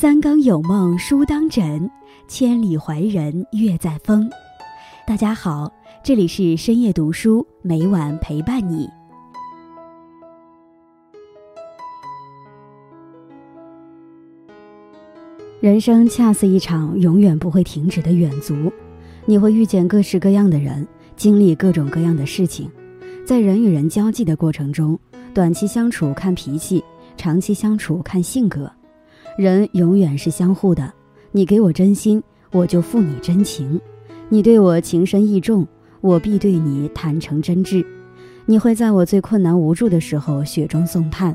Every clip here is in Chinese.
三更有梦书当枕，千里怀人月在风。大家好，这里是深夜读书，每晚陪伴你。人生恰似一场永远不会停止的远足，你会遇见各式各样的人，经历各种各样的事情。在人与人交际的过程中，短期相处看脾气，长期相处看性格。人永远是相互的，你给我真心，我就付你真情；你对我情深意重，我必对你坦诚真挚。你会在我最困难无助的时候雪中送炭，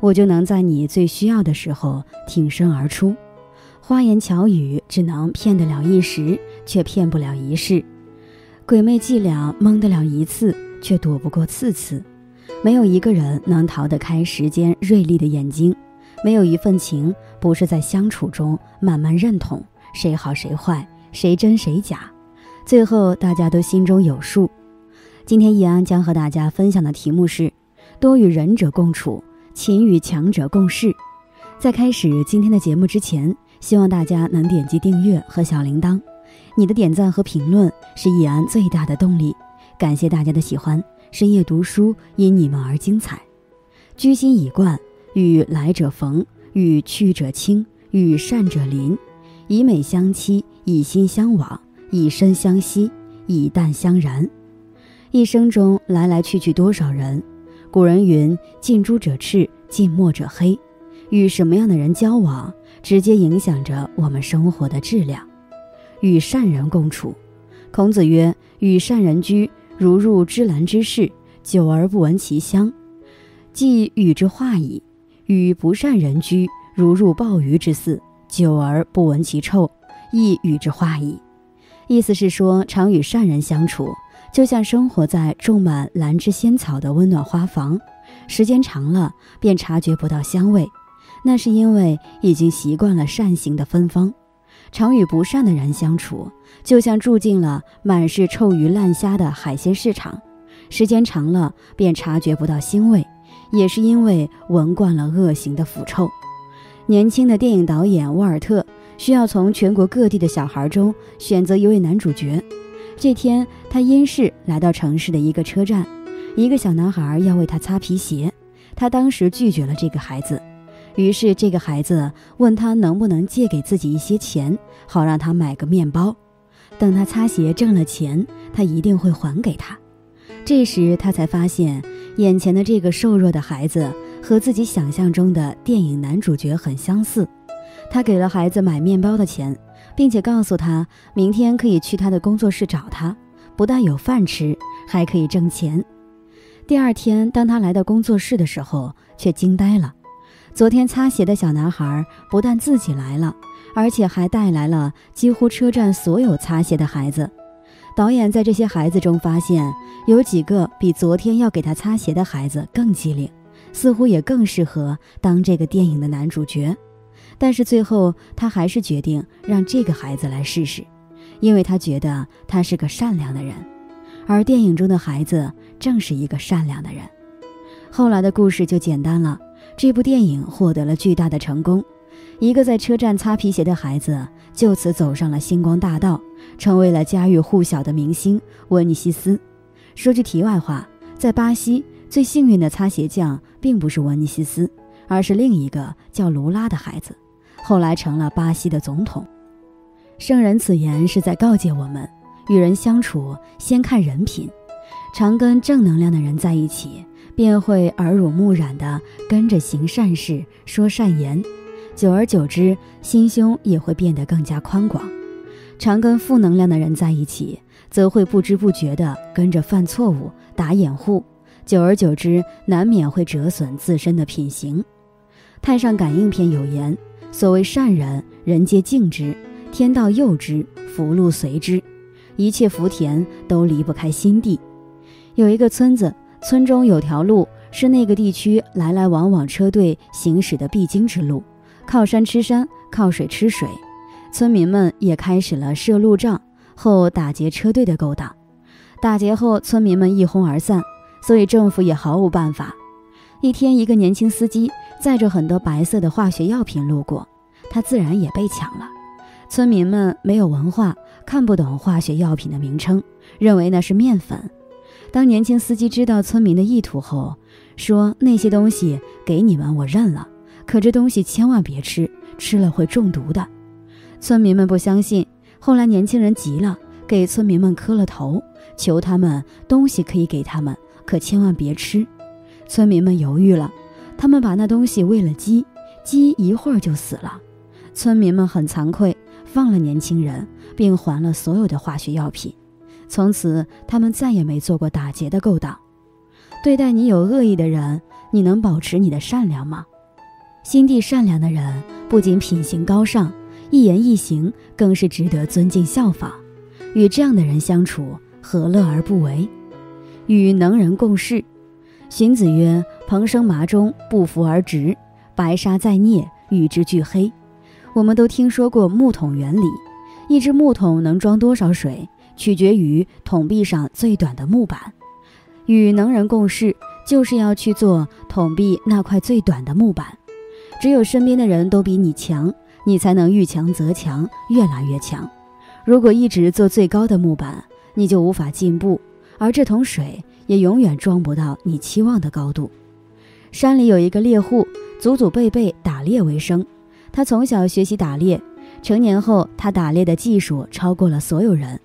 我就能在你最需要的时候挺身而出。花言巧语只能骗得了一时，却骗不了一世；鬼魅伎俩蒙得了一次，却躲不过次次。没有一个人能逃得开时间锐利的眼睛。没有一份情不是在相处中慢慢认同谁好谁坏谁真谁假，最后大家都心中有数。今天易安将和大家分享的题目是：多与仁者共处，勤与强者共事。在开始今天的节目之前，希望大家能点击订阅和小铃铛，你的点赞和评论是易安最大的动力。感谢大家的喜欢，深夜读书因你们而精彩。居心已贯。与来者逢，与去者亲，与善者邻，以美相欺，以心相往，以身相惜，以淡相然。一生中来来去去多少人？古人云：“近朱者赤，近墨者黑。”与什么样的人交往，直接影响着我们生活的质量。与善人共处，孔子曰：“与善人居，如入芝兰之室，久而不闻其香，即与之化矣。”与不善人居，如入鲍鱼之肆，久而不闻其臭，亦与之化矣。意思是说，常与善人相处，就像生活在种满兰芝仙草的温暖花房，时间长了便察觉不到香味，那是因为已经习惯了善行的芬芳。常与不善的人相处，就像住进了满是臭鱼烂虾的海鲜市场，时间长了便察觉不到腥味。也是因为闻惯了恶行的腐臭，年轻的电影导演沃尔特需要从全国各地的小孩中选择一位男主角。这天，他因事来到城市的一个车站，一个小男孩要为他擦皮鞋，他当时拒绝了这个孩子。于是，这个孩子问他能不能借给自己一些钱，好让他买个面包。等他擦鞋挣了钱，他一定会还给他。这时，他才发现。眼前的这个瘦弱的孩子和自己想象中的电影男主角很相似。他给了孩子买面包的钱，并且告诉他明天可以去他的工作室找他，不但有饭吃，还可以挣钱。第二天，当他来到工作室的时候，却惊呆了。昨天擦鞋的小男孩不但自己来了，而且还带来了几乎车站所有擦鞋的孩子。导演在这些孩子中发现，有几个比昨天要给他擦鞋的孩子更机灵，似乎也更适合当这个电影的男主角。但是最后，他还是决定让这个孩子来试试，因为他觉得他是个善良的人，而电影中的孩子正是一个善良的人。后来的故事就简单了，这部电影获得了巨大的成功。一个在车站擦皮鞋的孩子，就此走上了星光大道，成为了家喻户晓的明星温尼西斯。说句题外话，在巴西最幸运的擦鞋匠并不是温尼西斯，而是另一个叫卢拉的孩子，后来成了巴西的总统。圣人此言是在告诫我们：与人相处，先看人品，常跟正能量的人在一起，便会耳濡目染地跟着行善事，说善言。久而久之，心胸也会变得更加宽广。常跟负能量的人在一起，则会不知不觉地跟着犯错误、打掩护。久而久之，难免会折损自身的品行。《太上感应篇》有言：“所谓善人，人皆敬之，天道佑之，福禄随之。一切福田都离不开心地。”有一个村子，村中有条路是那个地区来来往往车队行驶的必经之路。靠山吃山，靠水吃水，村民们也开始了设路障后打劫车队的勾当。打劫后，村民们一哄而散，所以政府也毫无办法。一天，一个年轻司机载着很多白色的化学药品路过，他自然也被抢了。村民们没有文化，看不懂化学药品的名称，认为那是面粉。当年轻司机知道村民的意图后，说：“那些东西给你们，我认了，可这东西千万别吃，吃了会中毒的。”村民们不相信。后来年轻人急了，给村民们磕了头，求他们东西可以给他们，可千万别吃。村民们犹豫了，他们把那东西喂了鸡，鸡一会儿就死了。村民们很惭愧，放了年轻人，并还了所有的化学药品。从此，他们再也没做过打劫的勾当。对待你有恶意的人，你能保持你的善良吗？心地善良的人不仅品行高尚，一言一行更是值得尊敬效仿。与这样的人相处，何乐而不为？与能人共事。荀子曰：“蓬生麻中，不服而直；白沙在涅，与之俱黑。”我们都听说过木桶原理，一只木桶能装多少水，取决于桶壁上最短的木板。与能人共事，就是要去做桶壁那块最短的木板。只有身边的人都比你强，你才能遇强则强，越来越强。如果一直做最高的木板，你就无法进步，而这桶水。也永远装不到你期望的高度。山里有一个猎户，祖祖辈辈打猎为生。他从小学习打猎，成年后他打猎的技术超过了所有人。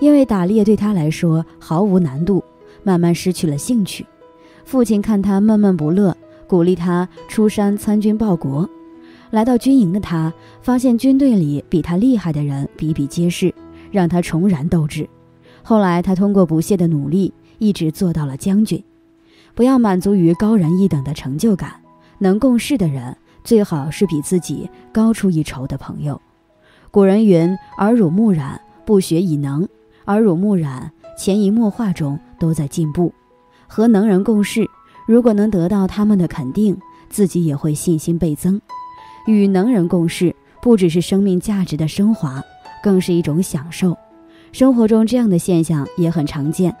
因为打猎对他来说毫无难度，慢慢失去了兴趣。父亲看他闷闷不乐，鼓励他出山参军报国。来到军营的他，发现军队里比他厉害的人比比皆是，让他重燃斗志。后来他通过不懈的努力。一直做到了将军，不要满足于高人一等的成就感。能共事的人，最好是比自己高出一筹的朋友。古人云：“耳濡目染，不学以能。”耳濡目染，潜移默化中都在进步。和能人共事，如果能得到他们的肯定，自己也会信心倍增。与能人共事，不只是生命价值的升华，更是一种享受。生活中这样的现象也很常见。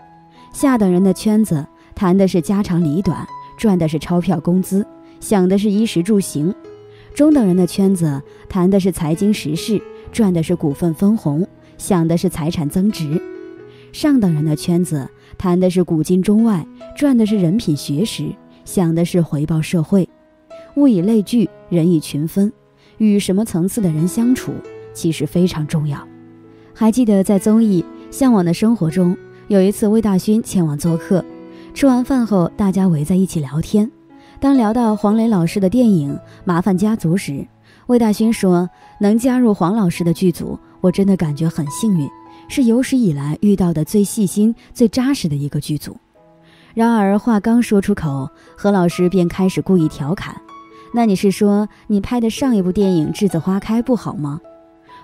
下等人的圈子谈的是家长里短，赚的是钞票工资，想的是衣食住行；中等人的圈子谈的是财经时事，赚的是股份分红，想的是财产增值；上等人的圈子谈的是古今中外，赚的是人品学识，想的是回报社会。物以类聚，人以群分，与什么层次的人相处，其实非常重要。还记得在综艺《向往的生活》中。有一次，魏大勋前往做客，吃完饭后，大家围在一起聊天。当聊到黄磊老师的电影《麻烦家族》时，魏大勋说：“能加入黄老师的剧组，我真的感觉很幸运，是有史以来遇到的最细心、最扎实的一个剧组。”然而话刚说出口，何老师便开始故意调侃：“那你是说你拍的上一部电影《栀子花开》不好吗？”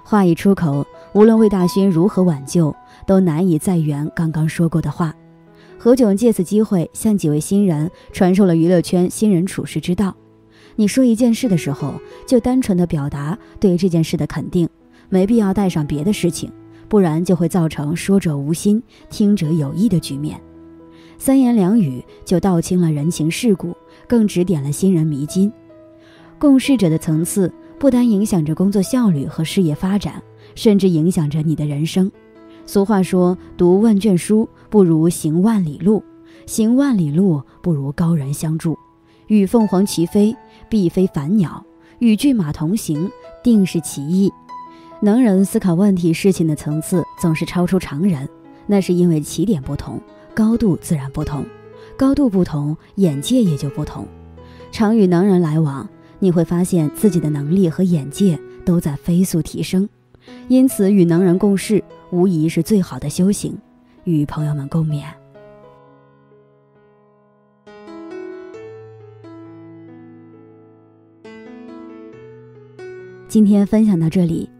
话一出口，无论魏大勋如何挽救，都难以再圆刚刚说过的话。何炅借此机会向几位新人传授了娱乐圈新人处事之道：你说一件事的时候，就单纯的表达对这件事的肯定，没必要带上别的事情，不然就会造成说者无心，听者有意的局面。三言两语就道清了人情世故，更指点了新人迷津。共事者的层次。不单影响着工作效率和事业发展，甚至影响着你的人生。俗话说：“读万卷书不如行万里路，行万里路不如高人相助。”与凤凰齐飞，必非凡鸟；与骏马同行，定是奇异。能人思考问题事情的层次总是超出常人，那是因为起点不同，高度自然不同。高度不同，眼界也就不同。常与能人来往。你会发现自己的能力和眼界都在飞速提升，因此与能人共事无疑是最好的修行。与朋友们共勉。今天分享到这里，